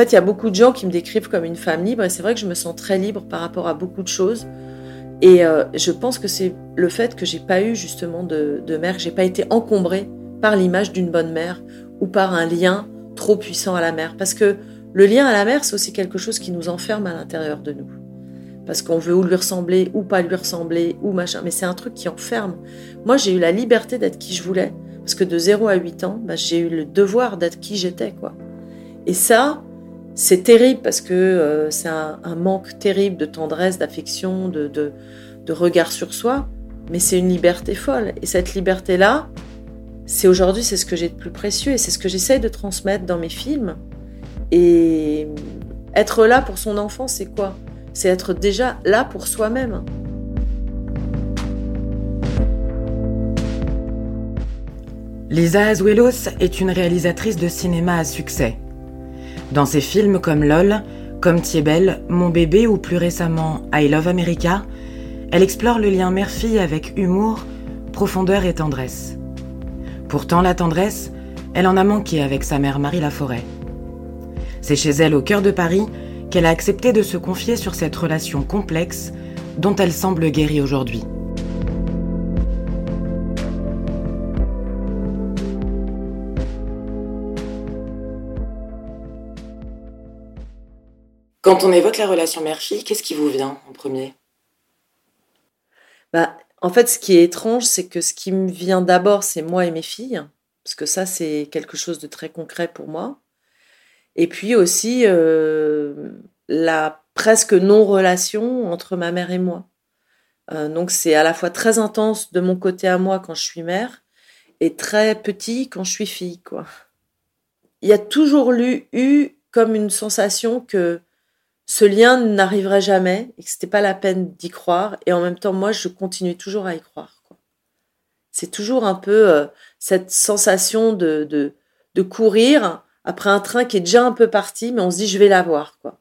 Fait, il y a beaucoup de gens qui me décrivent comme une femme libre, et c'est vrai que je me sens très libre par rapport à beaucoup de choses. Et euh, je pense que c'est le fait que j'ai pas eu justement de, de mère, que j'ai pas été encombrée par l'image d'une bonne mère ou par un lien trop puissant à la mère. Parce que le lien à la mère, c'est aussi quelque chose qui nous enferme à l'intérieur de nous. Parce qu'on veut ou lui ressembler ou pas lui ressembler ou machin. Mais c'est un truc qui enferme. Moi, j'ai eu la liberté d'être qui je voulais. Parce que de 0 à 8 ans, bah, j'ai eu le devoir d'être qui j'étais. quoi. Et ça, c'est terrible parce que euh, c'est un, manque terrible de tendresse, d'affection, de, regard sur soi. Mais c'est une liberté folle. Et cette liberté-là, c'est aujourd'hui, c'est ce que j'ai de plus précieux et c'est ce que j'essaye de transmettre dans mes films. Et être là pour son enfant, c'est quoi? C'est être déjà là pour soi-même. Lisa Azuelos est une réalisatrice de cinéma à succès. Dans ses films comme LOL, comme Thiebel, Mon bébé ou plus récemment I Love America, elle explore le lien mère-fille avec humour, profondeur et tendresse. Pourtant, la tendresse, elle en a manqué avec sa mère Marie Laforêt. C'est chez elle, au cœur de Paris, qu'elle a accepté de se confier sur cette relation complexe dont elle semble guérie aujourd'hui. Quand on évoque la relation mère-fille, qu'est-ce qui vous vient en premier? Bah, en fait, ce qui est étrange, c'est que ce qui me vient d'abord, c'est moi et mes filles, parce que ça, c'est quelque chose de très concret pour moi. Et puis aussi euh, la presque non-relation entre ma mère et moi. Euh, donc c'est à la fois très intense de mon côté à moi quand je suis mère et très petit quand je suis fille. Quoi. Il y a toujours eu comme une sensation que ce lien n'arriverait jamais et que c'était pas la peine d'y croire. Et en même temps, moi, je continue toujours à y croire. C'est toujours un peu euh, cette sensation de, de, de, courir après un train qui est déjà un peu parti, mais on se dit je vais la voir. Quoi.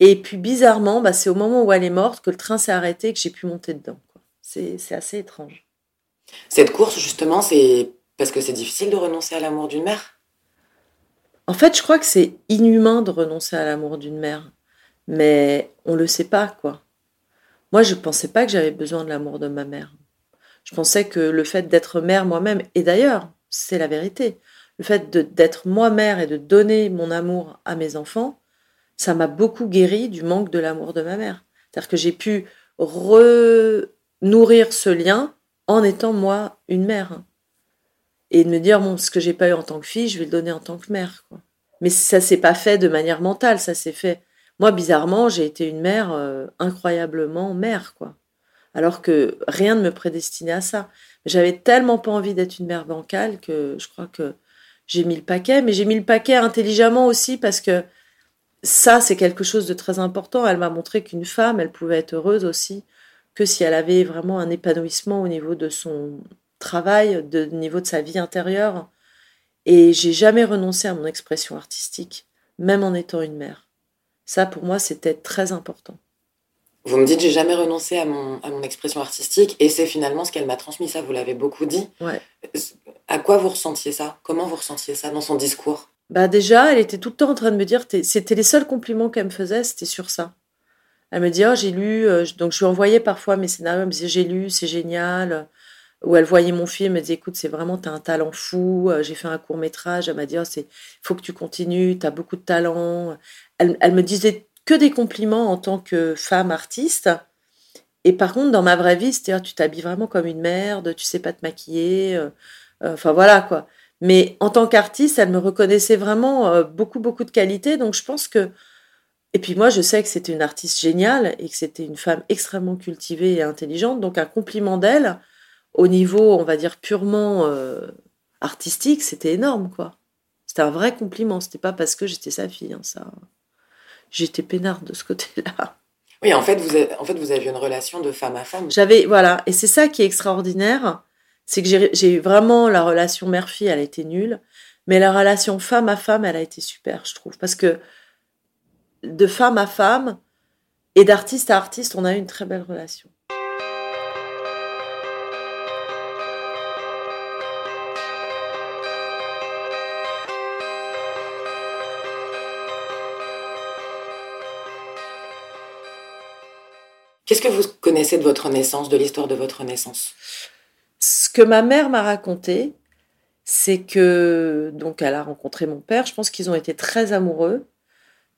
Et puis bizarrement, bah, c'est au moment où elle est morte que le train s'est arrêté et que j'ai pu monter dedans. C'est, c'est assez étrange. Cette course, justement, c'est parce que c'est difficile de renoncer à l'amour d'une mère? En fait, je crois que c'est inhumain de renoncer à l'amour d'une mère mais on le sait pas, quoi. Moi, je pensais pas que j'avais besoin de l'amour de ma mère. Je pensais que le fait d'être mère moi-même, et d'ailleurs, c'est la vérité, le fait d'être moi-mère et de donner mon amour à mes enfants, ça m'a beaucoup guéri du manque de l'amour de ma mère. C'est-à-dire que j'ai pu nourrir ce lien en étant moi une mère. Et de me dire, bon, ce que j'ai pas eu en tant que fille, je vais le donner en tant que mère. Quoi. Mais ça s'est pas fait de manière mentale, ça s'est fait moi, bizarrement, j'ai été une mère euh, incroyablement mère, quoi. Alors que rien ne me prédestinait à ça. J'avais tellement pas envie d'être une mère bancale que je crois que j'ai mis le paquet, mais j'ai mis le paquet intelligemment aussi parce que ça, c'est quelque chose de très important. Elle m'a montré qu'une femme, elle pouvait être heureuse aussi que si elle avait vraiment un épanouissement au niveau de son travail, au niveau de sa vie intérieure. Et j'ai jamais renoncé à mon expression artistique, même en étant une mère. Ça, pour moi, c'était très important. Vous me dites, j'ai jamais renoncé à mon, à mon expression artistique, et c'est finalement ce qu'elle m'a transmis, ça, vous l'avez beaucoup dit. Ouais. À quoi vous ressentiez ça? Comment vous ressentiez ça dans son discours? Bah déjà, elle était tout le temps en train de me dire, c'était les seuls compliments qu'elle me faisait, c'était sur ça. Elle me dit, oh, j'ai lu, euh, donc je lui envoyais parfois mes scénarios, elle me disait, j'ai lu, c'est génial. Ou elle voyait mon film, elle me disait, écoute, c'est vraiment, t'as un talent fou, euh, j'ai fait un court métrage, elle m'a dit, oh, c'est, faut que tu continues, t'as beaucoup de talent elle, me disait que des compliments en tant que femme artiste. Et par contre, dans ma vraie vie, c'était tu t'habilles vraiment comme une merde, tu sais pas te maquiller. Euh, euh, enfin voilà quoi. Mais en tant qu'artiste, elle me reconnaissait vraiment euh, beaucoup, beaucoup de qualités. Donc je pense que. Et puis moi, je sais que c'était une artiste géniale et que c'était une femme extrêmement cultivée et intelligente. Donc un compliment d'elle, au niveau, on va dire, purement artistique, c'était énorme quoi. C'était un vrai compliment. C'était pas parce que j'étais sa fille, hein, ça j'étais peinarde de ce côté-là. Oui, en fait, vous avez, en fait, vous aviez une relation de femme à femme. J'avais, voilà, et c'est ça qui est extraordinaire, c'est que j'ai eu vraiment la relation mère-fille, elle a été nulle, mais la relation femme à femme, elle a été super, je trouve, parce que de femme à femme et d'artiste à artiste, on a eu une très belle relation. Qu'est-ce que vous connaissez de votre naissance, de l'histoire de votre naissance? Ce que ma mère m'a raconté, c'est que donc elle a rencontré mon père. Je pense qu'ils ont été très amoureux,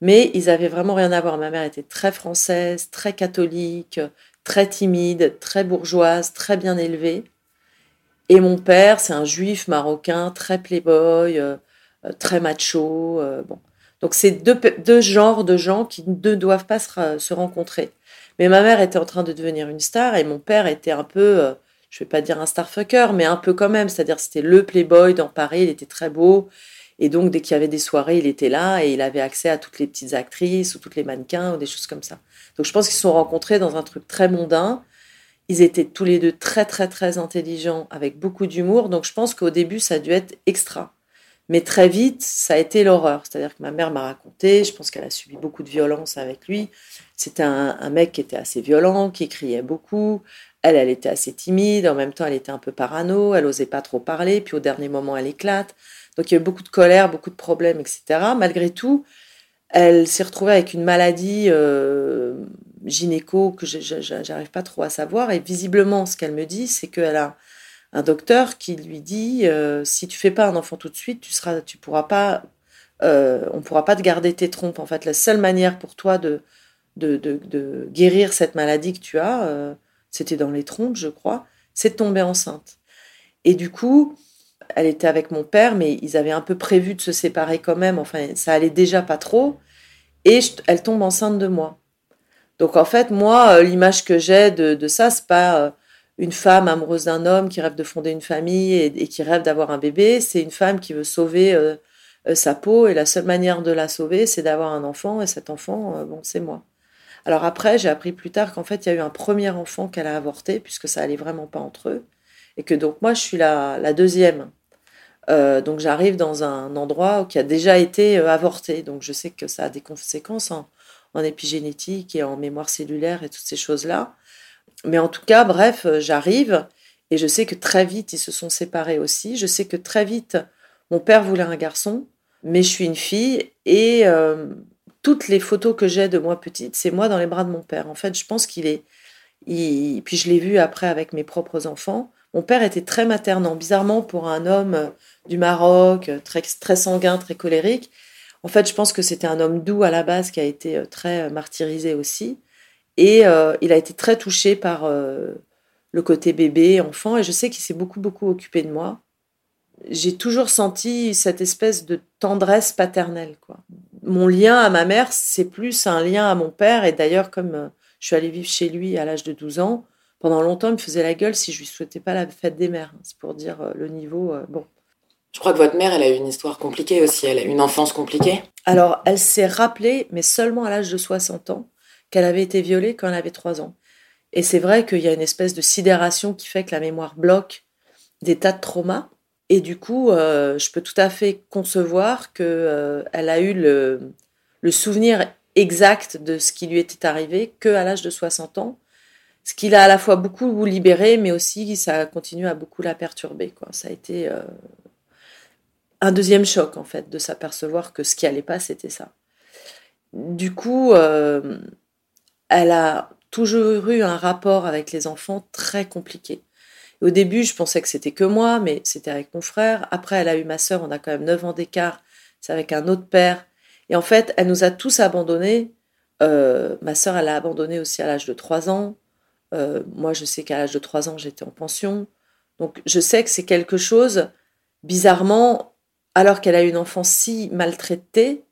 mais ils avaient vraiment rien à voir. Ma mère était très française, très catholique, très timide, très bourgeoise, très bien élevée. Et mon père, c'est un juif marocain, très playboy, euh, euh, très macho. Euh, bon. Donc c'est deux, deux, genres de gens qui ne doivent pas se rencontrer. Mais ma mère était en train de devenir une star et mon père était un peu, euh, je vais pas dire un starfucker, mais un peu quand même. C'est-à-dire c'était le playboy dans Paris, il était très beau. Et donc dès qu'il y avait des soirées, il était là et il avait accès à toutes les petites actrices ou toutes les mannequins ou des choses comme ça. Donc je pense qu'ils se sont rencontrés dans un truc très mondain. Ils étaient tous les deux très très très intelligents, avec beaucoup d'humour. Donc je pense qu'au début, ça a dû être extra. Mais très vite, ça a été l'horreur. C'est-à-dire que ma mère m'a raconté, je pense qu'elle a subi beaucoup de violence avec lui. C'était un, mec qui était assez violent, qui criait beaucoup. Elle, elle était assez timide. En même temps, elle était un peu parano. Elle osait pas trop parler. Puis au dernier moment, elle éclate. Donc il y a eu beaucoup de colère, beaucoup de problèmes, etc. Malgré tout, elle s'est retrouvée avec une maladie euh, gynéco que j'arrive pas trop à savoir. Et visiblement, ce qu'elle me dit, c'est qu'elle a un docteur qui lui dit euh, si tu fais pas un enfant tout de suite, tu seras, tu pourras pas, euh, on pourra pas te garder tes trompes. En fait, la seule manière pour toi de de, guérir cette maladie que tu as, euh, c'était dans les trompes, je crois, c'est de tomber enceinte. Et du coup, elle était avec mon père, mais ils avaient un peu prévu de se séparer quand même. Enfin, ça allait déjà pas trop. Et elle tombe enceinte de moi. Donc en fait, moi, l'image que j'ai de, de, ça, c'est pas une femme amoureuse d'un homme qui rêve de fonder une famille et, qui rêve d'avoir un bébé. C'est une femme qui veut sauver sa peau et la seule manière de la sauver, c'est d'avoir un enfant. Et cet enfant, bon, c'est moi. Alors après, j'ai appris plus tard qu'en fait, il y a eu un premier enfant qu'elle a avorté, puisque ça allait vraiment pas entre eux. Et que donc moi, je suis la, deuxième. Euh, donc j'arrive dans un endroit qui a déjà été euh, avorté. Donc je sais que ça a des conséquences en, épigénétique et en mémoire cellulaire et toutes ces choses-là. Mais en tout cas, bref, euh, j'arrive et je sais que très vite, ils se sont séparés aussi. Je sais que très vite, mon père voulait un garçon, mais je suis une fille et toutes les photos que j'ai de moi petite, c'est moi dans les bras de mon père. En fait, je pense qu'il est. Puis je l'ai vu après avec mes propres enfants. Mon père était très maternant, bizarrement pour un homme euh, du Maroc, euh, très, sanguin, très colérique. En fait, je pense que c'était un homme doux à la base qui a été euh, très martyrisé aussi. Et il a été très touché par le côté bébé, enfant. Et je sais qu'il s'est beaucoup, beaucoup occupé de moi. J'ai toujours senti cette espèce de tendresse paternelle, quoi mon lien à ma mère, c'est plus un lien à mon père. Et d'ailleurs, comme euh, je suis allée vivre chez lui à l'âge de 12 ans, pendant longtemps, il me faisait la gueule si je lui souhaitais pas la fête des mères. C'est pour dire euh, le niveau. Euh, bon. Je crois que votre mère, elle a eu une histoire compliquée aussi. Elle a eu une enfance compliquée. Alors, elle s'est rappelée, mais seulement à l'âge de 60 ans, qu'elle avait été violée quand elle avait 3 ans. Et c'est vrai qu'il y a une espèce de sidération qui fait que la mémoire bloque des tas de traumas. Et du coup, euh, je peux tout à fait concevoir qu'elle euh, a eu le, souvenir exact de ce qui lui était arrivé qu'à l'âge de 60 ans. Ce qui l'a à la fois beaucoup libéré, mais aussi ça continue à beaucoup la perturber. Ça a été euh, un deuxième choc, en fait, de s'apercevoir que ce qui allait pas, c'était ça. Du coup, elle a toujours eu un rapport avec les enfants très compliqué. Au début, je pensais que c'était que moi, mais c'était avec mon frère. Après, elle a eu ma sœur, on a quand même 9 ans d'écart. C'est avec un autre père. Et en fait, elle nous a tous abandonnés. Euh, ma sœur, elle a abandonné aussi à l'âge de 3 ans. Euh, moi, je sais qu'à l'âge de 3 ans, j'étais en pension. Donc, je sais que c'est quelque chose, bizarrement, alors qu'elle a eu une enfance si maltraitée,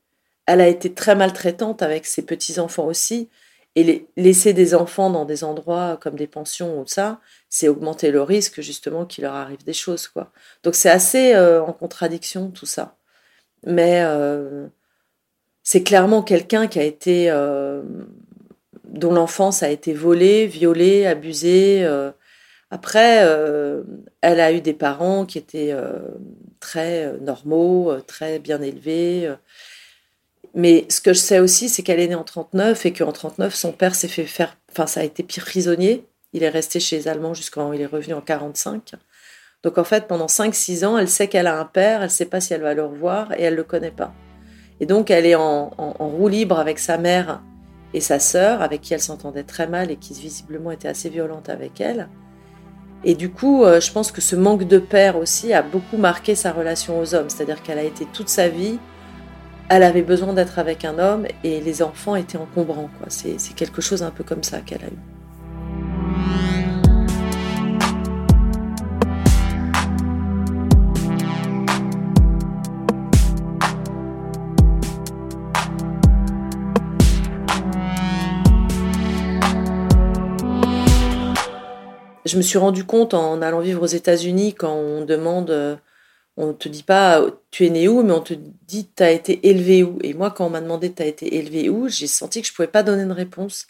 elle a été très maltraitante avec ses petits-enfants aussi. Et laisser des enfants dans des endroits comme des pensions ou ça, c'est augmenter le risque justement qu'il leur arrive des choses. quoi. Donc c'est assez euh, en contradiction tout ça. Mais euh, c'est clairement quelqu'un qui a été... Euh, dont l'enfance a été volée, violée, abusée. Après, elle a eu des parents qui étaient très normaux, très bien élevés. Mais ce que je sais aussi, c'est qu'elle est née en 39 et qu'en 39, son père s'est fait faire, enfin, ça a été prisonnier. Il est resté chez les Allemands jusqu'en, il est revenu en 45. Donc en fait, pendant 5-6 ans, elle sait qu'elle a un père, elle sait pas si elle va le revoir et elle le connaît pas. Et donc elle est en, roue libre avec sa mère et sa sœur, avec qui elle s'entendait très mal et qui visiblement était assez violente avec elle. Et du coup, euh, je pense que ce manque de père aussi a beaucoup marqué sa relation aux hommes. C'est-à-dire qu'elle a été toute sa vie, elle avait besoin d'être avec un homme et les enfants étaient encombrants. C'est quelque chose un peu comme ça qu'elle a eu. je me suis rendu compte en allant vivre aux États-Unis quand on demande, euh, on te dit pas tu es né où, mais on te dit tu as été élevé où. Et moi, quand on m'a demandé tu as été élevé où, j'ai senti que je pouvais pas donner de réponse.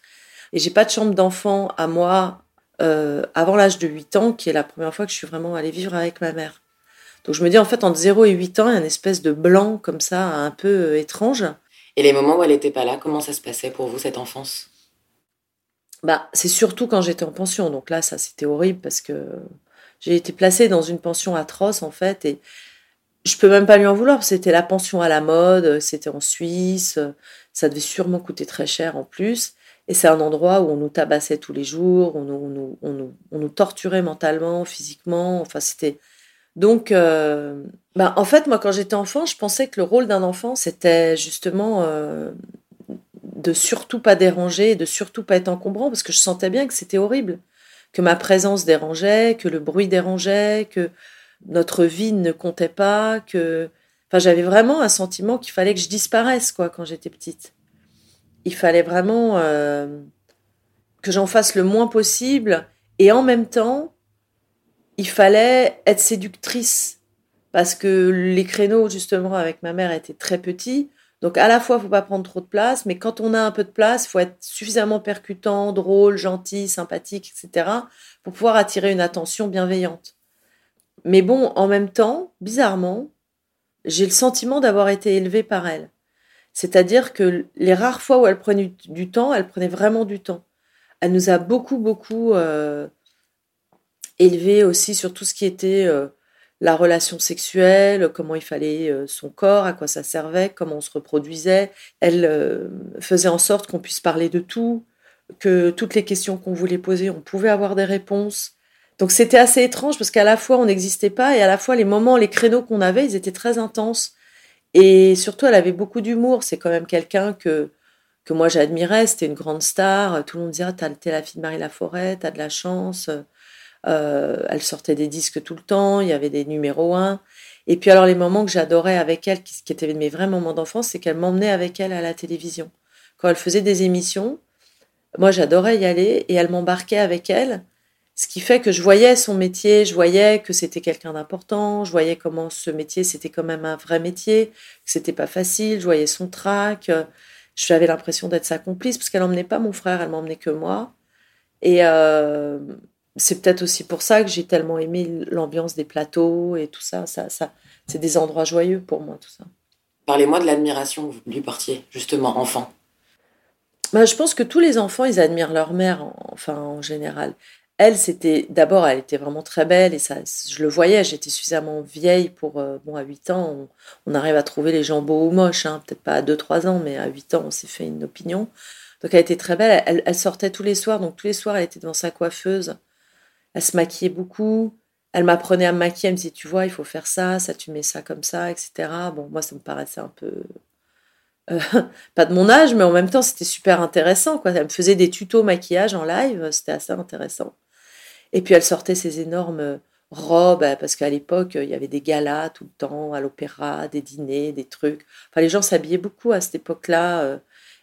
Et j'ai pas de chambre d'enfant à moi euh, avant l'âge de 8 ans, qui est la première fois que je suis vraiment allée vivre avec ma mère. Donc je me dis en fait entre 0 et 8 ans, il y a une espèce de blanc comme ça, un peu euh, étrange. Et les moments où elle n'était pas là, comment ça se passait pour vous cette enfance? Bah, c'est surtout quand j'étais en pension. Donc là, ça, c'était horrible parce que j'ai été placée dans une pension atroce, en fait. Et je peux même pas lui en vouloir. C'était la pension à la mode, c'était en Suisse. Ça devait sûrement coûter très cher en plus. Et c'est un endroit où on nous tabassait tous les jours, on nous, on nous, on nous, torturait mentalement, physiquement. Enfin, c'était. Donc, euh, bah, en fait, moi, quand j'étais enfant, je pensais que le rôle d'un enfant, c'était justement euh, de surtout pas déranger, de surtout pas être encombrant, parce que je sentais bien que c'était horrible, que ma présence dérangeait, que le bruit dérangeait, que notre vie ne comptait pas, que, enfin, j'avais vraiment un sentiment qu'il fallait que je disparaisse, quoi, quand j'étais petite. Il fallait vraiment euh, que j'en fasse le moins possible, et en même temps, il fallait être séductrice, parce que les créneaux, justement, avec ma mère étaient très petits. Donc à la fois, il faut pas prendre trop de place, mais quand on a un peu de place, il faut être suffisamment percutant, drôle, gentil, sympathique, etc., pour pouvoir attirer une attention bienveillante. Mais bon, en même temps, bizarrement, j'ai le sentiment d'avoir été élevée par elle. C'est-à-dire que les rares fois où elle prenait du temps, elle prenait vraiment du temps. Elle nous a beaucoup, beaucoup euh, élevés aussi sur tout ce qui était euh, la relation sexuelle, comment il fallait euh, son corps, à quoi ça servait, comment on se reproduisait. Elle euh, faisait en sorte qu'on puisse parler de tout, que toutes les questions qu'on voulait poser, on pouvait avoir des réponses. Donc c'était assez étrange parce qu'à la fois on n'existait pas et à la fois les moments, les créneaux qu'on avait, ils étaient très intenses. Et surtout, elle avait beaucoup d'humour. C'est quand même quelqu'un que, que moi j'admirais. C'était une grande star. Tout le monde disait ah, T'es la fille de Marie Laforêt, t'as de la chance. Euh, elle sortait des disques tout le temps, il y avait des numéros 1. Et puis alors les moments que j'adorais avec elle, qui, qui étaient mes vrais moments d'enfance, c'est qu'elle m'emmenait avec elle à la télévision. Quand elle faisait des émissions, moi j'adorais y aller et elle m'embarquait avec elle. Ce qui fait que je voyais son métier, je voyais que c'était quelqu'un d'important, je voyais comment ce métier c'était quand même un vrai métier, que c'était pas facile, je voyais son trac, j'avais l'impression d'être sa complice parce qu'elle emmenait pas mon frère, elle m'emmenait que moi. Et, euh, c'est peut-être aussi pour ça que j'ai tellement aimé l'ambiance des plateaux et tout ça. Ça, ça c'est des endroits joyeux pour moi, tout ça. Parlez-moi de l'admiration que vous lui portiez, justement, enfant. Bah, je pense que tous les enfants, ils admirent leur mère, enfin, en général. Elle, c'était d'abord, elle était vraiment très belle et ça, je le voyais. J'étais suffisamment vieille pour, euh, bon, à 8 ans, on, arrive à trouver les gens beaux ou moches, hein, peut-être pas à 2-3 ans, mais à 8 ans, on s'est fait une opinion. Donc, elle était très belle. Elle, elle, sortait tous les soirs, donc tous les soirs, elle était devant sa coiffeuse elle se maquillait beaucoup. Elle m'apprenait à me maquiller, elle me disait, tu vois, il faut faire ça, ça, tu mets ça comme ça, etc. Bon, moi, ça me paraissait un peu... Euh, pas de mon âge, mais en même temps, c'était super intéressant. Quoi. Elle me faisait des tutos maquillage en live, c'était assez intéressant. Et puis, elle sortait ses énormes robes, euh, parce qu'à l'époque, il y avait des galas tout le temps, à l'opéra, des dîners, des trucs. Enfin, les gens s'habillaient beaucoup à cette époque-là. Euh,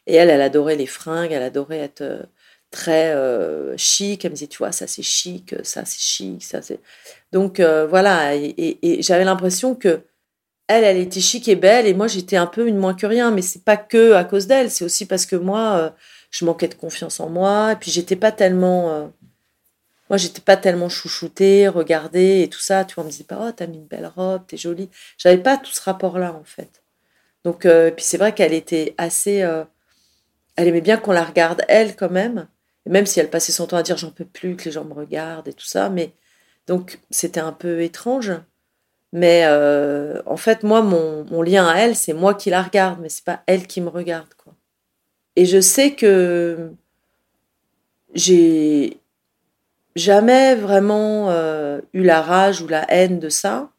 et elle, elle adorait les fringues, elle adorait être très euh, chic. Elle me disait, tu vois, ça c'est chic, ça c'est chic, ça c'est. Donc euh, voilà, et, j'avais l'impression que elle, elle était chic et belle, et moi j'étais un peu une moins que rien. Mais c'est pas que à cause d'elle, c'est aussi parce que moi, euh, je manquais de confiance en moi, et puis j'étais pas tellement. moi, j'étais pas tellement chouchoutée, regardée et tout ça. Tu vois, on me disait pas, oh, t'as mis une belle robe, t'es jolie. J'avais pas tout ce rapport-là, en fait. Donc, puis c'est vrai qu'elle était assez. elle aimait bien qu'on la regarde, elle, quand même même si elle passait son temps à dire j'en peux plus que les gens me regardent et tout ça, mais donc c'était un peu étrange. Mais euh, en fait, moi, mon, lien à elle, c'est moi qui la regarde, mais c'est pas elle qui me regarde, quoi. Et je sais que j'ai jamais vraiment euh, eu la rage ou la haine de ça.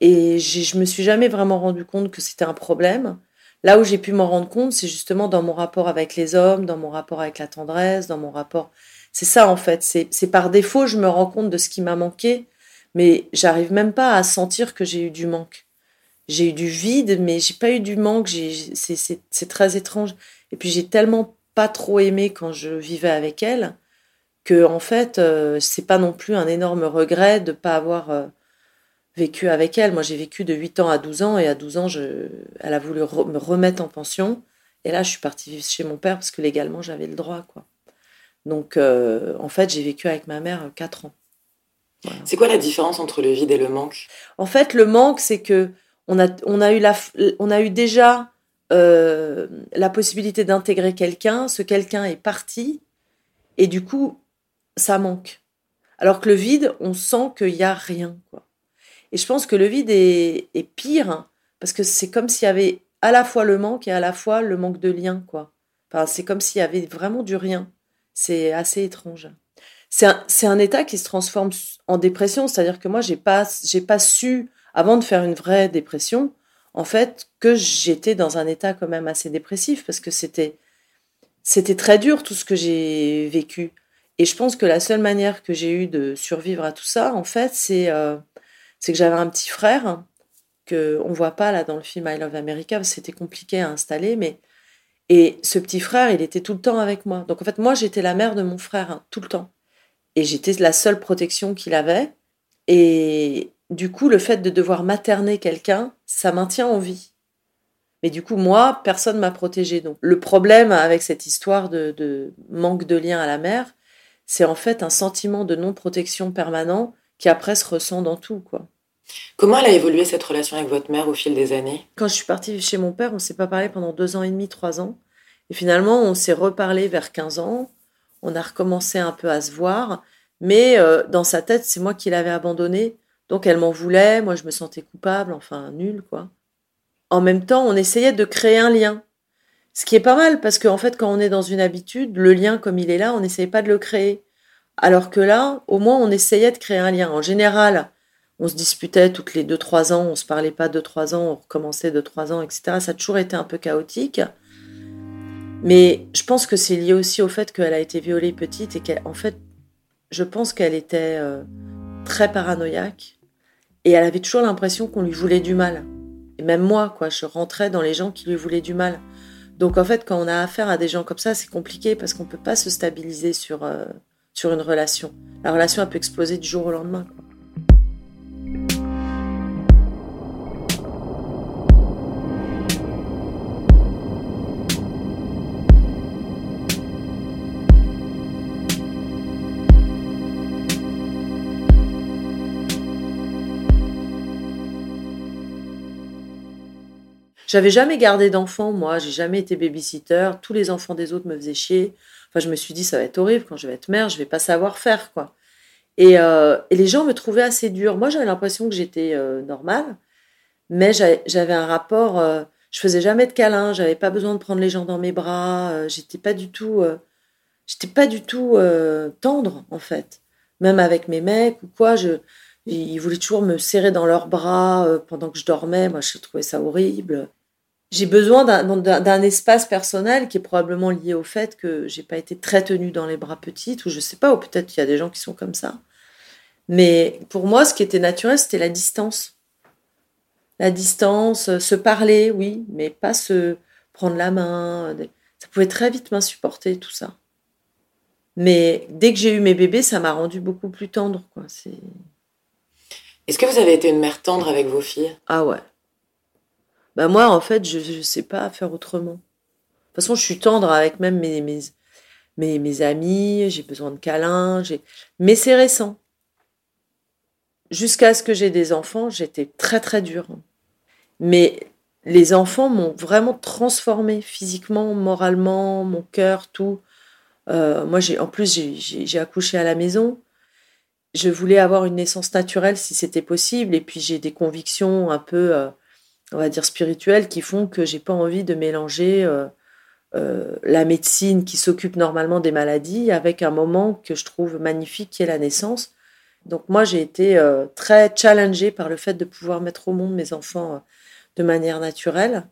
Et je me suis jamais vraiment rendu compte que c'était un problème. Là où j'ai pu m'en rendre compte, c'est justement dans mon rapport avec les hommes, dans mon rapport avec la tendresse, dans mon rapport. C'est ça en fait. C'est par défaut, je me rends compte de ce qui m'a manqué, mais j'arrive même pas à sentir que j'ai eu du manque. J'ai eu du vide, mais j'ai pas eu du manque. C'est très étrange. Et puis j'ai tellement pas trop aimé quand je vivais avec elle que en fait, euh, c'est pas non plus un énorme regret de pas avoir euh, vécu avec elle. Moi, j'ai vécu de 8 ans à 12 ans et à 12 ans, je, elle a voulu me remettre en pension. Et là, je suis partie vivre chez mon père parce que légalement, j'avais le droit, quoi. Donc, euh, en fait, j'ai vécu avec ma mère 4 ans. C'est quoi la différence entre le vide et le manque? En fait, le manque, c'est que on a, on a eu la, on a eu déjà euh, la possibilité d'intégrer quelqu'un. Ce quelqu'un est parti et du coup, ça manque. Alors que le vide, on sent qu'il y a rien, quoi. Et je pense que le vide est, pire hein, parce que c'est comme s'il y avait à la fois le manque et à la fois le manque de lien, quoi. Enfin, c'est comme s'il y avait vraiment du rien. C'est assez étrange. C'est un, état qui se transforme en dépression, c'est-à-dire que moi, j'ai pas, j'ai pas su, avant de faire une vraie dépression, en fait, que j'étais dans un état quand même assez dépressif parce que c'était, c'était très dur tout ce que j'ai vécu. Et je pense que la seule manière que j'ai eu de survivre à tout ça, en fait, c'est euh, c'est que j'avais un petit frère que on voit pas là dans le film I Love America, c'était compliqué à installer, mais et ce petit frère, il était tout le temps avec moi. Donc en fait, moi, j'étais la mère de mon frère hein, tout le temps, et j'étais la seule protection qu'il avait. Et du coup, le fait de devoir materner quelqu'un, ça maintient en vie. Mais du coup, moi, personne m'a protégée. Donc le problème avec cette histoire de, de manque de lien à la mère, c'est en fait un sentiment de non-protection permanent qui après se ressent dans tout, quoi. Comment elle a évolué cette relation avec votre mère au fil des années? Quand je suis partie chez mon père, on s'est pas parlé pendant deux ans et demi, trois ans. Et finalement, on s'est reparlé vers 15 ans. On a recommencé un peu à se voir. Mais euh, dans sa tête, c'est moi qui l'avais abandonnée. Donc elle m'en voulait. Moi, je me sentais coupable. Enfin, nul, quoi. En même temps, on essayait de créer un lien. Ce qui est pas mal parce qu'en fait, quand on est dans une habitude, le lien comme il est là, on n'essayait pas de le créer. Alors que là, au moins, on essayait de créer un lien. En général, on se disputait toutes les 2-3 ans, on se parlait pas 2-3 ans, on recommençait 2-3 ans, etc. Ça a toujours été un peu chaotique. Mais je pense que c'est lié aussi au fait qu'elle a été violée petite et qu'en fait, je pense qu'elle était euh, très paranoïaque et elle avait toujours l'impression qu'on lui voulait du mal. Et même moi, quoi, je rentrais dans les gens qui lui voulaient du mal. Donc en fait, quand on a affaire à des gens comme ça, c'est compliqué parce qu'on ne peut pas se stabiliser sur, euh, sur une relation. La relation, elle peut exploser du jour au lendemain. J'avais jamais gardé d'enfants, moi, j'ai jamais été babysitter. Tous les enfants des autres me faisaient chier. Enfin, je me suis dit, ça va être horrible quand je vais être mère, je vais pas savoir faire, quoi. Et, euh, les gens me trouvaient assez dure. Moi, j'avais l'impression que j'étais euh, normale, mais j'avais un rapport. Euh, je faisais jamais de câlins, j'avais pas besoin de prendre les gens dans mes bras. Euh, j'étais pas du tout, j'étais pas du tout tendre en fait. Même avec mes mecs ou quoi, ils voulaient toujours me serrer dans leurs bras pendant que je dormais. Moi, je trouvais ça horrible j'ai besoin d'un espace personnel qui est probablement lié au fait que j'ai pas été très tenue dans les bras petites, ou je sais pas, ou peut-être il y a des gens qui sont comme ça. Mais pour moi, ce qui était naturel, c'était la distance. La distance, euh, se parler, oui, mais pas se prendre la main. Ça pouvait très vite m'insupporter, tout ça. Mais dès que j'ai eu mes bébés, ça m'a rendu beaucoup plus tendre, quoi. Est-ce que vous avez été une mère tendre avec vos filles? Ah ouais. Bah moi, en fait, je ne sais pas faire autrement. De toute façon, je suis tendre avec même mes, mes, mes, mes amis, j'ai besoin de câlins, mais c'est récent. Jusqu'à ce que j'ai des enfants, j'étais très très dure. Mais les enfants m'ont vraiment transformée physiquement, moralement, mon cœur, tout. Euh, moi, j'ai en plus, j'ai accouché à la maison. Je voulais avoir une naissance naturelle si c'était possible. Et puis, j'ai des convictions un peu... Euh, on va dire spirituelles qui font que j'ai pas envie de mélanger euh, euh, la médecine qui s'occupe normalement des maladies avec un moment que je trouve magnifique qui est la naissance. Donc moi j'ai été euh, très challengée par le fait de pouvoir mettre au monde mes enfants euh, de manière naturelle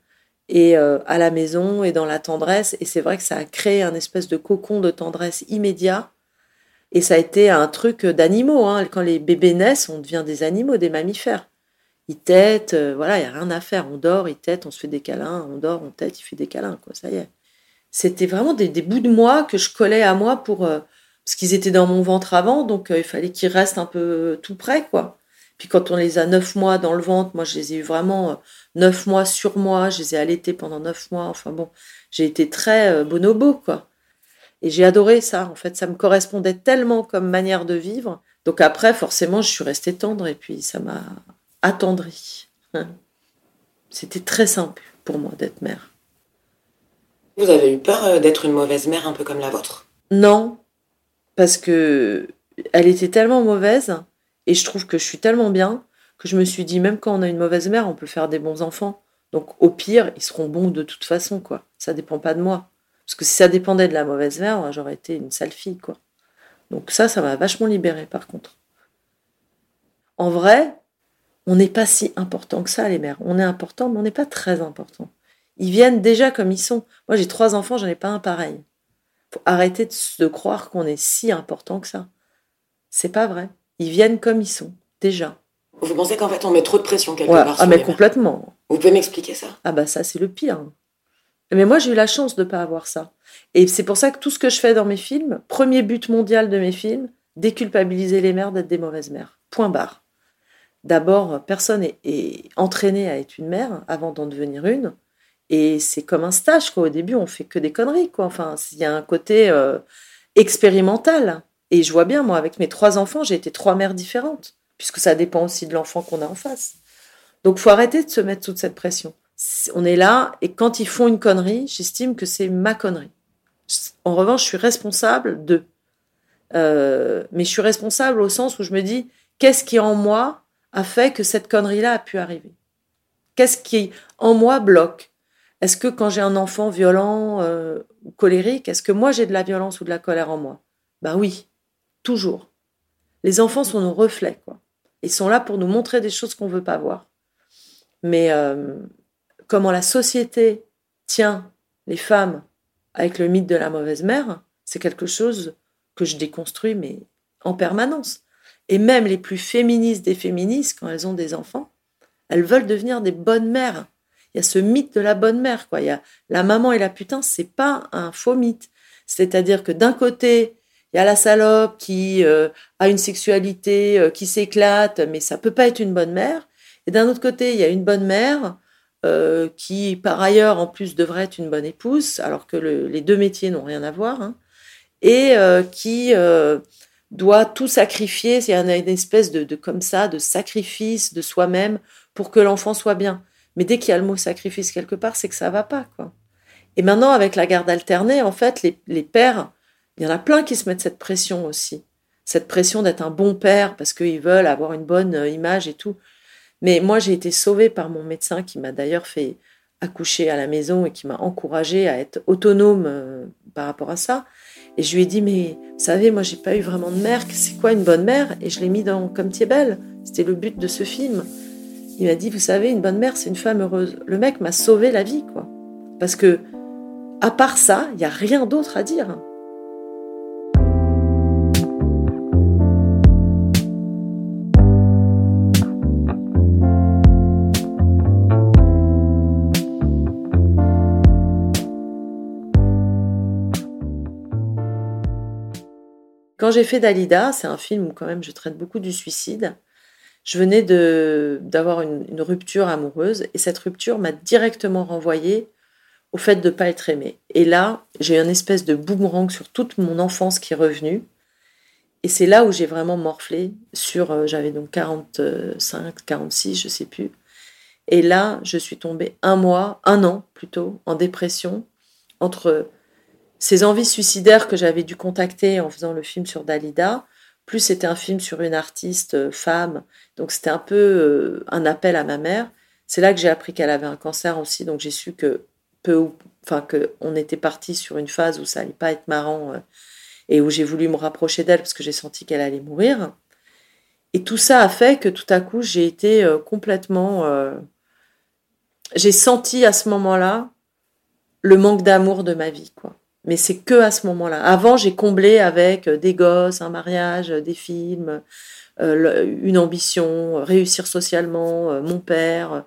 et à la maison et dans la tendresse et c'est vrai que ça a créé un espèce de cocon de tendresse immédiat et ça a été un truc d'animaux. Hein. Quand les bébés naissent, on devient des animaux, des mammifères. Ils têtent, voilà, il n'y a rien à faire. On dort, ils têtent, on se fait des câlins, on dort, on tête, il fait des câlins, quoi, ça y est c'était vraiment des, bouts de moi que je collais à moi pour euh, parce qu'ils étaient dans mon ventre avant, donc euh, il fallait qu'ils restent un peu tout près, quoi. Puis quand on les a neuf mois dans le ventre, moi je les ai eu vraiment euh, neuf mois sur moi, je les ai allaités pendant neuf mois. Enfin bon, j'ai été très bonobo, quoi. Et j'ai adoré ça. En fait, ça me correspondait tellement comme manière de vivre. Donc après, forcément, je suis restée tendre et puis ça m'a attendri. C'était très simple pour moi d'être mère. Vous avez eu peur euh, d'être une mauvaise mère un peu comme la vôtre? Non, parce que elle était tellement mauvaise et je trouve que je suis tellement bien que je me suis dit même quand on a une mauvaise mère, on peut faire des bons enfants. Donc au pire, ils seront bons de toute façon quoi. Ça dépend pas de moi. Parce que si ça dépendait de la mauvaise mère, j'aurais été une sale fille quoi. Donc ça, ça m'a vachement libérée par contre. En vrai, on n'est pas si important que ça les mères. On est important, mais on n'est pas très important. Ils viennent déjà comme ils sont. Moi, j'ai trois enfants, j'en ai pas un pareil. Faut arrêter de, croire qu'on est si important que ça. C'est pas vrai. Ils viennent comme ils sont, déjà. Vous pensez qu'en fait, on met trop de pression quelque part Ah, mais complètement. Vous pouvez m'expliquer ça? Ah, bah, ça, c'est le pire. Mais moi, j'ai eu la chance de ne pas avoir ça. Et c'est pour ça que tout ce que je fais dans mes films, premier but mondial de mes films, déculpabiliser les mères d'être des mauvaises mères. Point barre. D'abord, personne est entraîné à être une mère avant d'en devenir une. Et c'est comme un stage, quoi. Au début, on fait que des conneries, quoi. Enfin, il y a un côté euh, expérimental. Et je vois bien, moi, avec mes trois enfants, j'ai été trois mères différentes, puisque ça dépend aussi de l'enfant qu'on a en face. Donc, faut arrêter de se mettre toute cette pression. On est là, et quand ils font une connerie, j'estime que c'est ma connerie. En revanche, je suis responsable de. Euh, mais je suis responsable au sens où je me dis, qu'est-ce qui en moi a fait que cette connerie-là a pu arriver Qu'est-ce qui en moi bloque? Est-ce que quand j'ai un enfant violent euh, ou colérique, est-ce que moi j'ai de la violence ou de la colère en moi? Ben oui, toujours. Les enfants sont nos reflets, quoi. Ils sont là pour nous montrer des choses qu'on ne veut pas voir. Mais euh, comment la société tient les femmes avec le mythe de la mauvaise mère, c'est quelque chose que je déconstruis, mais en permanence. Et même les plus féministes des féministes, quand elles ont des enfants, elles veulent devenir des bonnes mères il y a ce mythe de la bonne mère, quoi. Il y a la maman et la putain, c'est pas un faux mythe. C'est-à-dire que d'un côté, il y a la salope qui euh, a une sexualité euh, qui s'éclate, mais ça peut pas être une bonne mère. Et d'un autre côté, il y a une bonne mère euh, qui, par ailleurs, en plus, devrait être une bonne épouse, alors que les deux métiers n'ont rien à voir, hein, et qui doit tout sacrifier. C'est une, espèce de, comme ça, de sacrifice de soi-même pour que l'enfant soit bien. Mais dès qu'il y a le mot sacrifice quelque part, c'est que ça va pas, quoi. Et maintenant, avec la garde alternée, en fait, les, pères, il y en a plein qui se mettent cette pression aussi. Cette pression d'être un bon père parce qu'ils veulent avoir une bonne euh, image et tout. Mais moi, j'ai été sauvée par mon médecin qui m'a d'ailleurs fait accoucher à la maison et qui m'a encouragée à être autonome euh, par rapport à ça. Et je lui ai dit, mais vous savez, moi, j'ai pas eu vraiment de mère. C'est quoi une bonne mère? Et je l'ai mis dans Comme tu es belle. C'était le but de ce film. Il m'a dit, vous savez, une bonne mère, c'est une femme heureuse. Le mec m'a sauvé la vie, quoi. Parce que, à part ça, il n'y a rien d'autre à dire. Quand j'ai fait Dalida, c'est un film où quand même je traite beaucoup du suicide je venais d'avoir une, rupture amoureuse et cette rupture m'a directement renvoyée au fait de ne pas être aimée. Et là, j'ai une espèce de boomerang sur toute mon enfance qui est revenue. Et c'est là où j'ai vraiment morflé sur, euh, j'avais donc 45, 46, je sais plus. Et là, je suis tombée un mois, un an plutôt, en dépression, entre ces envies suicidaires que j'avais dû contacter en faisant le film sur Dalida, plus c'était un film sur une artiste euh, femme, donc c'était un peu euh, un appel à ma mère. C'est là que j'ai appris qu'elle avait un cancer aussi, donc j'ai su que peu, enfin que on était parti sur une phase où ça allait pas être marrant euh, et où j'ai voulu me rapprocher d'elle parce que j'ai senti qu'elle allait mourir. Et tout ça a fait que tout à coup j'ai été complètement, j'ai senti à ce moment-là le manque d'amour de ma vie, quoi. Mais c'est que à ce moment-là. Avant, j'ai comblé avec des gosses, un mariage, des films, une ambition, réussir socialement, mon père,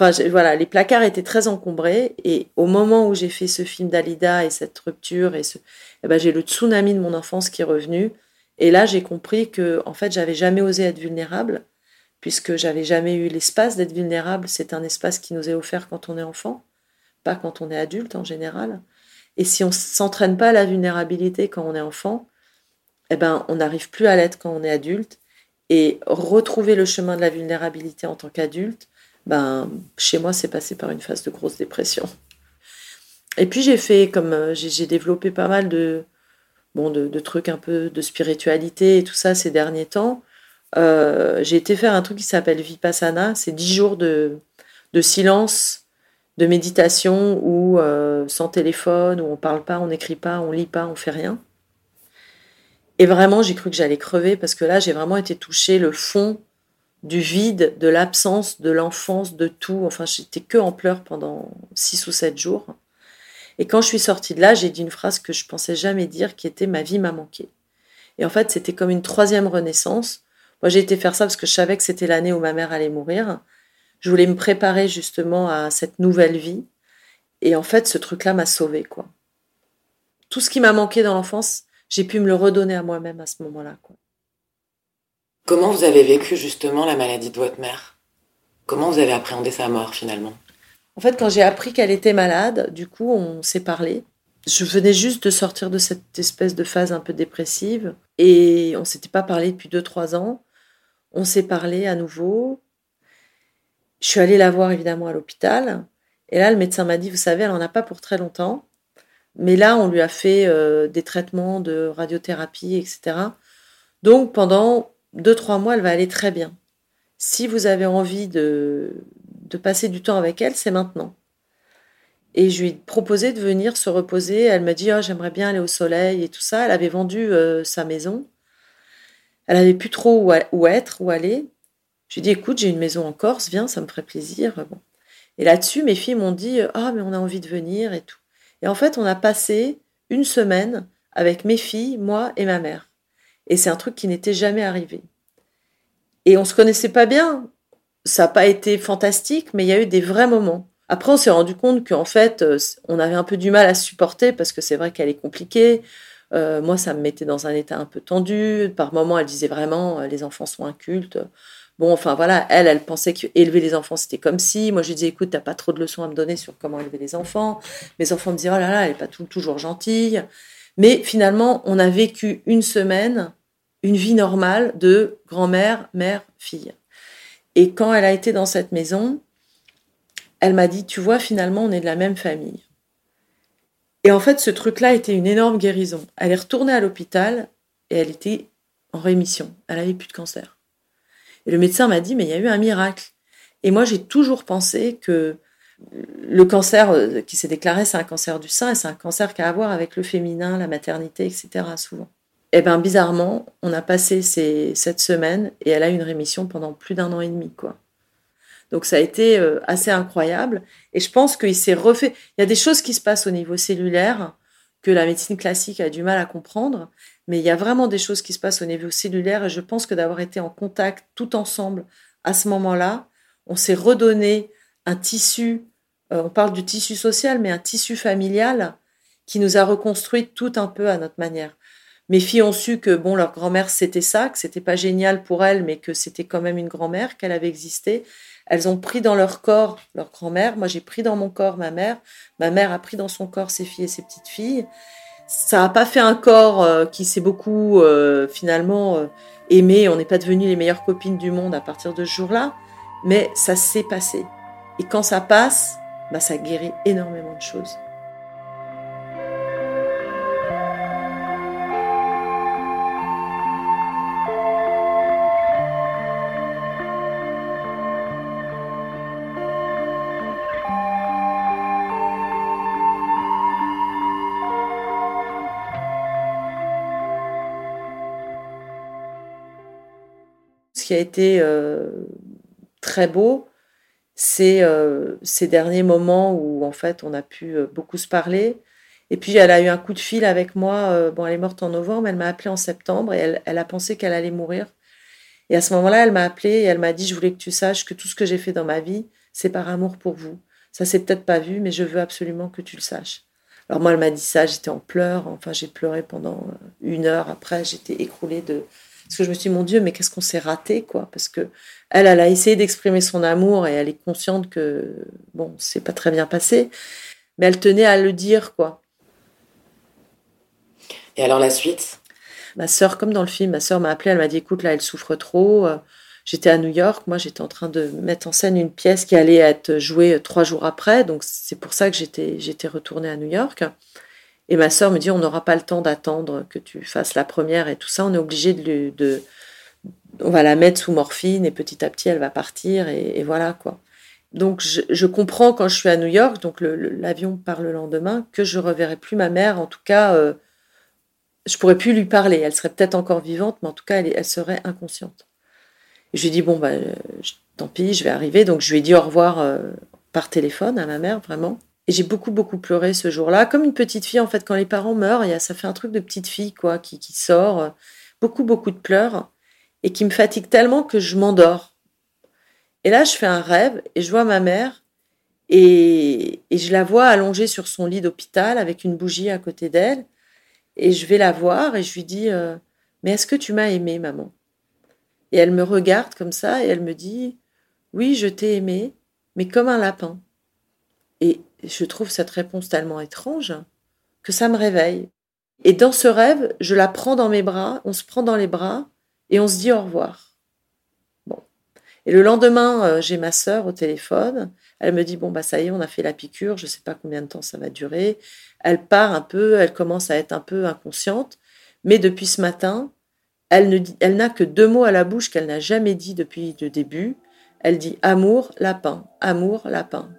Enfin, voilà, les placards étaient très encombrés. Et au moment où j'ai fait ce film d'Alida et cette rupture, et ce, eh ben, j'ai le tsunami de mon enfance qui est revenu. Et là, j'ai compris que, en fait, j'avais jamais osé être vulnérable, puisque j'avais jamais eu l'espace d'être vulnérable. C'est un espace qui nous est offert quand on est enfant, pas quand on est adulte en général. Et si on s'entraîne pas à la vulnérabilité quand on est enfant, eh ben, on n'arrive plus à l'être quand on est adulte. Et retrouver le chemin de la vulnérabilité en tant qu'adulte, ben, chez moi, c'est passé par une phase de grosse dépression. Et puis j'ai fait, comme euh, j'ai développé pas mal de, bon, de, trucs un peu de spiritualité et tout ça ces derniers temps, euh, j'ai été faire un truc qui s'appelle Vipassana. C'est dix jours de, de, silence, de méditation, où euh, sans téléphone, où on parle pas, on n'écrit pas, on lit pas, on fait rien. Et vraiment, j'ai cru que j'allais crever parce que là, j'ai vraiment été touchée le fond du vide, de l'absence, de l'enfance, de tout. Enfin, j'étais que en pleurs pendant six ou sept jours. Et quand je suis sortie de là, j'ai dit une phrase que je pensais jamais dire, qui était ma vie m'a manqué. Et en fait, c'était comme une troisième renaissance. Moi, j'ai été faire ça parce que je savais que c'était l'année où ma mère allait mourir. Je voulais me préparer justement à cette nouvelle vie. Et en fait, ce truc-là m'a sauvée, quoi. Tout ce qui m'a manqué dans l'enfance, j'ai pu me le redonner à moi-même à ce moment-là, quoi. Comment vous avez vécu justement la maladie de votre mère? Comment vous avez appréhendé sa mort finalement? En fait, quand j'ai appris qu'elle était malade, du coup, on s'est parlé. Je venais juste de sortir de cette espèce de phase un peu dépressive et on s'était pas parlé depuis 2-3 ans. On s'est parlé à nouveau. Je suis allée la voir évidemment à l'hôpital. Et là, le médecin m'a dit, vous savez, elle n'en a pas pour très longtemps. Mais là, on lui a fait euh, des traitements de radiothérapie, etc. Donc, pendant deux, trois mois, elle va aller très bien. Si vous avez envie de, de passer du temps avec elle, c'est maintenant. Et je lui ai proposé de venir se reposer. Elle m'a dit oh, J'aimerais bien aller au soleil et tout ça. Elle avait vendu euh, sa maison. Elle n'avait plus trop où, être, où aller. Je lui ai dit Écoute, j'ai une maison en Corse, viens, ça me ferait plaisir. Bon. Et là-dessus, mes filles m'ont dit Ah, mais on a envie de venir et tout. Et en fait, on a passé une semaine avec mes filles, moi et ma mère. Et c'est un truc qui n'était jamais arrivé. Et on se connaissait pas bien. Ça n'a pas été fantastique, mais il y a eu des vrais moments. Après, on s'est rendu compte qu'en fait, euh, on avait un peu du mal à supporter parce que c'est vrai qu'elle est compliquée. Euh, moi, ça me mettait dans un état un peu tendu. Par moments, elle disait vraiment, euh, les enfants sont incultes. Bon, enfin voilà, elle, elle pensait qu'élever les enfants, c'était comme si. Moi, je lui disais, écoute, t'as pas trop de leçons à me donner sur comment élever les enfants. Mes enfants me disaient, oh là là, elle est pas toujours gentille. Mais finalement, on a vécu une semaine une vie normale de grand-mère, mère, fille. Et quand elle a été dans cette maison, elle m'a dit, tu vois, finalement, on est de la même famille. Et en fait, ce truc-là était une énorme guérison. Elle est retournée à l'hôpital et elle était en rémission. Elle avait plus de cancer. Et le médecin m'a dit, mais il y a eu un miracle. Et moi, j'ai toujours pensé que le cancer euh, qui s'est déclaré, c'est un cancer du sein et c'est un cancer qui a à voir avec le féminin, la maternité, etc. souvent. Eh bien, bizarrement, on a passé ces, cette semaine et elle a eu une rémission pendant plus d'un an et demi, quoi. Donc ça a été euh, assez incroyable. Et je pense qu'il s'est refait. Il y a des choses qui se passent au niveau cellulaire que la médecine classique a du mal à comprendre, mais il y a vraiment des choses qui se passent au niveau cellulaire et je pense que d'avoir été en contact tout ensemble à ce moment-là, on s'est redonné un tissu, euh, on parle du tissu social, mais un tissu familial qui nous a reconstruit tout un peu à notre manière. Mes filles ont su que bon, leur grand-mère c'était ça, que c'était pas génial pour elles, mais que c'était quand même une grand-mère, qu'elle avait existé. Elles ont pris dans leur corps leur grand-mère. Moi, j'ai pris dans mon corps ma mère. Ma mère a pris dans son corps ses filles et ses petites filles. Ça n'a pas fait un corps euh, qui s'est beaucoup euh, finalement euh, aimé. On n'est pas devenues les meilleures copines du monde à partir de ce jour-là, mais ça s'est passé. Et quand ça passe, bah, ça guérit énormément de choses. Qui a été très beau, c'est ces derniers moments où en fait on a pu beaucoup se parler. Et puis elle a eu un coup de fil avec moi. bon, elle est morte en novembre, elle m'a appelé en septembre et elle, elle a pensé qu'elle allait mourir. Et à ce moment-là, elle m'a appelé et elle m'a dit Je voulais que tu saches que tout ce que j'ai fait dans ma vie, c'est par amour pour vous. Ça s'est peut-être pas vu, mais je veux absolument que tu le saches. Alors moi, elle m'a dit ça, j'étais en pleurs. Enfin, j'ai pleuré pendant euh, une heure. Après, j'étais écroulée de parce que je me suis dit mon Dieu, mais qu'est-ce qu'on s'est raté, quoi? Parce que elle, elle a essayé d'exprimer son amour et elle est consciente que bon, c'est pas très bien passé, mais elle tenait à le dire, quoi. Et alors la suite? Ma sœur, comme dans le film, ma sœur m'a appelé, elle m'a dit écoute, là, elle souffre trop. Euh, j'étais à New York, moi, j'étais en train de mettre en scène une pièce qui allait être jouée euh, trois jours après, donc c'est pour ça que j'étais, j'étais retournée à New York. Et ma sœur me dit on n'aura pas le temps d'attendre que tu fasses la première et tout ça, on est obligé de, on va la mettre sous morphine et petit à petit elle va partir et, voilà quoi. Donc je, comprends quand je suis à New York, donc l'avion part le lendemain, que je reverrai plus ma mère, en tout cas. Euh, je pourrais plus lui parler. Elle serait peut-être encore vivante, mais en tout cas, elle, serait inconsciente. je lui ai dit, bon, bah, tant pis, je vais arriver. Donc, je lui ai dit au revoir euh, par téléphone à ma mère, vraiment. Et j'ai beaucoup, beaucoup pleuré ce jour-là, comme une petite fille, en fait, quand les parents meurent, y a, ça fait un truc de petite fille, quoi, qui, qui sort. Euh, beaucoup, beaucoup de pleurs, et qui me fatigue tellement que je m'endors. Et là, je fais un rêve, et je vois ma mère, et, et je la vois allongée sur son lit d'hôpital, avec une bougie à côté d'elle. Et je vais la voir et je lui dis euh, Mais est-ce que tu m'as aimé, maman? Et elle me regarde comme ça et elle me dit Oui, je t'ai aimé, mais comme un lapin. Et je trouve cette réponse tellement étrange que ça me réveille. Et dans ce rêve, je la prends dans mes bras, on se prend dans les bras et on se dit au revoir. Bon. Et le lendemain, euh, j'ai ma sœur au téléphone. Elle me dit bon bah ça y est, on a fait la piqûre, je ne sais pas combien de temps ça va durer elle part un peu, elle commence à être un peu inconsciente. Mais depuis ce matin, elle, ne dit, elle n'a que deux mots à la bouche qu'elle n'a jamais dit depuis le début. Elle dit amour, lapin, amour, lapin.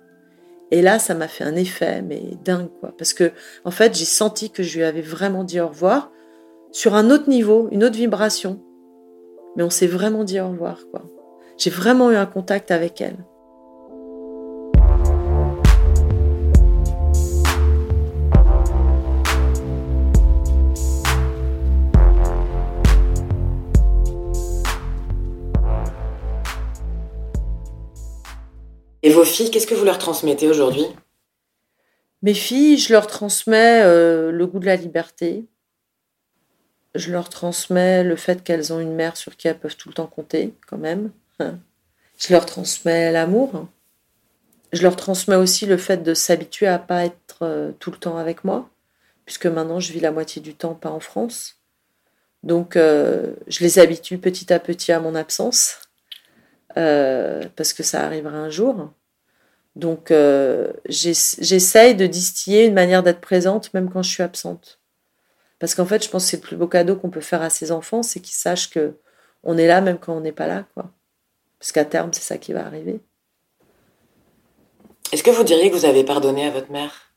Et là, ça m'a fait un effet, mais dingue, quoi. Parce que, en fait, j'ai senti que je lui avais vraiment dit au revoir sur un autre niveau, une autre vibration. Mais on s'est vraiment dit au revoir, quoi. J'ai vraiment eu un contact avec elle. Filles, qu'est-ce que vous leur transmettez aujourd'hui? Mes filles, je leur transmets euh, le goût de la liberté. Je leur transmets le fait qu'elles ont une mère sur qui elles peuvent tout le temps compter, quand même. Je leur transmets l'amour. Je leur transmets aussi le fait de s'habituer à pas être euh, tout le temps avec moi, puisque maintenant je vis la moitié du temps pas en France. Donc euh, je les habitue petit à petit à mon absence. Parce que ça arrivera un jour. Donc, euh, j'essaye de distiller une manière d'être présente même quand je suis absente. Parce qu'en fait, je pense que c'est le plus beau cadeau qu'on peut faire à ses enfants, c'est qu'ils sachent que on est là même quand on n'est pas là, quoi. Parce qu'à terme, c'est ça qui va arriver. Est-ce que vous diriez que vous avez pardonné à votre mère?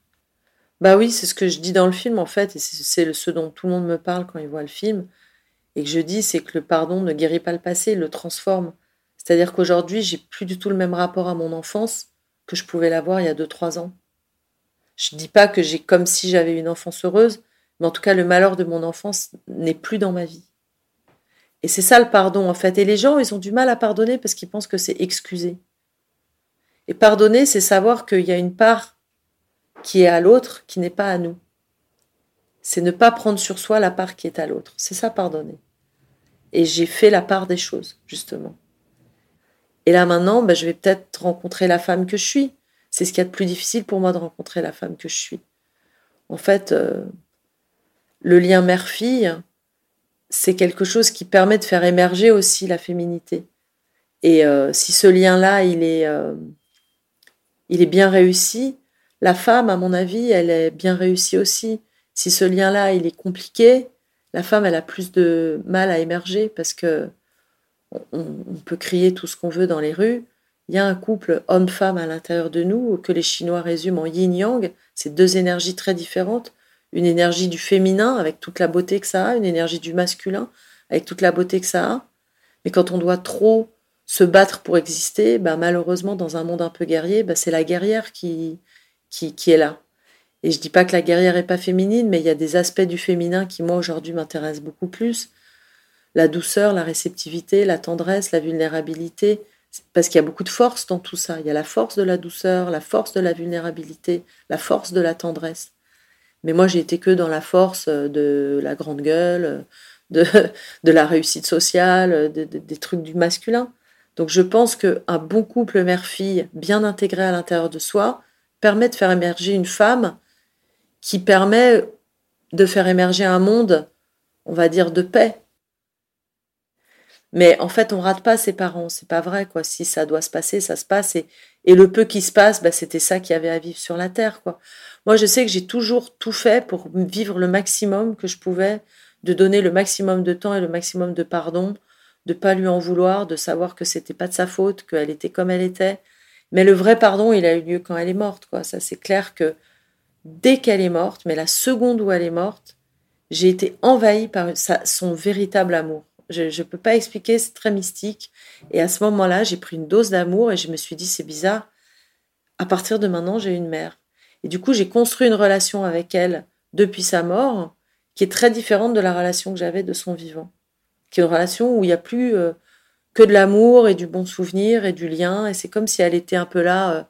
Bah oui, c'est ce que je dis dans le film, en fait, et c'est ce dont tout le monde me parle quand ils voient le film. Et que je dis, c'est que le pardon ne guérit pas le passé, il le transforme. C'est-à-dire qu'aujourd'hui, j'ai plus du tout le même rapport à mon enfance que je pouvais l'avoir il y a 2-3 ans. Je ne dis pas que j'ai comme si j'avais une enfance heureuse, mais en tout cas, le malheur de mon enfance n'est plus dans ma vie. Et c'est ça le pardon, en fait. Et les gens, ils ont du mal à pardonner parce qu'ils pensent que c'est excuser. Et pardonner, c'est savoir qu'il y a une part qui est à l'autre, qui n'est pas à nous. C'est ne pas prendre sur soi la part qui est à l'autre. C'est ça, pardonner. Et j'ai fait la part des choses, justement. Et là maintenant, bah, je vais peut-être rencontrer la femme que je suis. C'est ce qu'il y a de plus difficile pour moi de rencontrer la femme que je suis. En fait, euh, le lien mère-fille, c'est quelque chose qui permet de faire émerger aussi la féminité. Et euh, si ce lien-là, il est, euh, il est bien réussi, la femme, à mon avis, elle est bien réussie aussi. Si ce lien-là, il est compliqué, la femme, elle a plus de mal à émerger parce que on, peut crier tout ce qu'on veut dans les rues. Il y a un couple homme-femme à l'intérieur de nous que les Chinois résument en yin-yang. C'est deux énergies très différentes. Une énergie du féminin avec toute la beauté que ça a, une énergie du masculin avec toute la beauté que ça a. Mais quand on doit trop se battre pour exister, bah, malheureusement, dans un monde un peu guerrier, bah, c'est la guerrière qui, qui, qui, est là. Et je dis pas que la guerrière est pas féminine, mais il y a des aspects du féminin qui, moi, aujourd'hui, m'intéressent beaucoup plus. La douceur, la réceptivité, la tendresse, la vulnérabilité. Parce qu'il y a beaucoup de force dans tout ça. Il y a la force de la douceur, la force de la vulnérabilité, la force de la tendresse. Mais moi, j'ai été que dans la force de la grande gueule, de, de la réussite sociale, des trucs du masculin. Donc je pense qu'un bon couple mère-fille bien intégré à l'intérieur de soi permet de faire émerger une femme qui permet de faire émerger un monde, on va dire, de paix. Mais en fait, on rate pas ses parents, c'est pas vrai quoi. Si ça doit se passer, ça se passe et, et le peu qui se passe, bah, c'était ça qui avait à vivre sur la terre quoi. Moi, je sais que j'ai toujours tout fait pour vivre le maximum que je pouvais, de donner le maximum de temps et le maximum de pardon, de pas lui en vouloir, de savoir que c'était pas de sa faute, qu'elle était comme elle était. Mais le vrai pardon, il a eu lieu quand elle est morte, quoi. Ça, c'est clair que dès qu'elle est morte, mais la seconde où elle est morte, j'ai été envahie par son véritable amour. Je ne peux pas expliquer, c'est très mystique. Et à ce moment-là, j'ai pris une dose d'amour et je me suis dit, c'est bizarre. À partir de maintenant, j'ai une mère. Et du coup, j'ai construit une relation avec elle depuis sa mort qui est très différente de la relation que j'avais de son vivant qui est une relation où il n'y a plus euh, que de l'amour et du bon souvenir et du lien. Et c'est comme si elle était un peu là euh,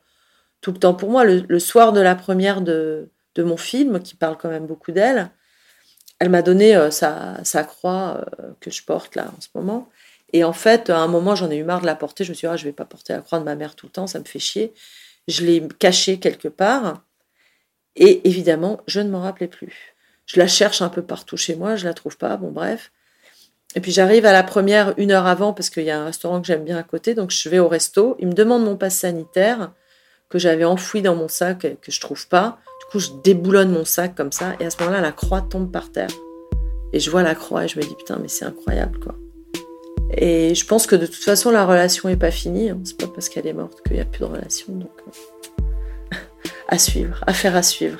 tout le temps pour moi. Le, soir de la première de, de, mon film, qui parle quand même beaucoup d'elle, elle m'a donné euh, sa, croix que je porte là en ce moment. Et en fait, à un moment, j'en ai eu marre de la porter. Je me suis dit, ah, je vais pas porter la croix de ma mère tout le temps, ça me fait chier. Je l'ai cachée quelque part. Et évidemment, je ne m'en rappelais plus. Je la cherche un peu partout chez moi, je la trouve pas. Bon, bref. Et puis j'arrive à la première une heure avant parce qu'il y a un restaurant que j'aime bien à côté, donc je vais au resto. Il me demande mon passe sanitaire que j'avais enfoui dans mon sac et que je trouve pas. Du coup, je déboulonne mon sac comme ça et à ce moment-là, la croix tombe par terre. Et je vois la croix et je me dis putain, mais c'est incroyable quoi. Et je pense que de toute façon, la relation est pas finie. Hein. C'est pas parce qu'elle est morte qu'il n'y a plus de relation. Donc, euh, à suivre, à faire à suivre.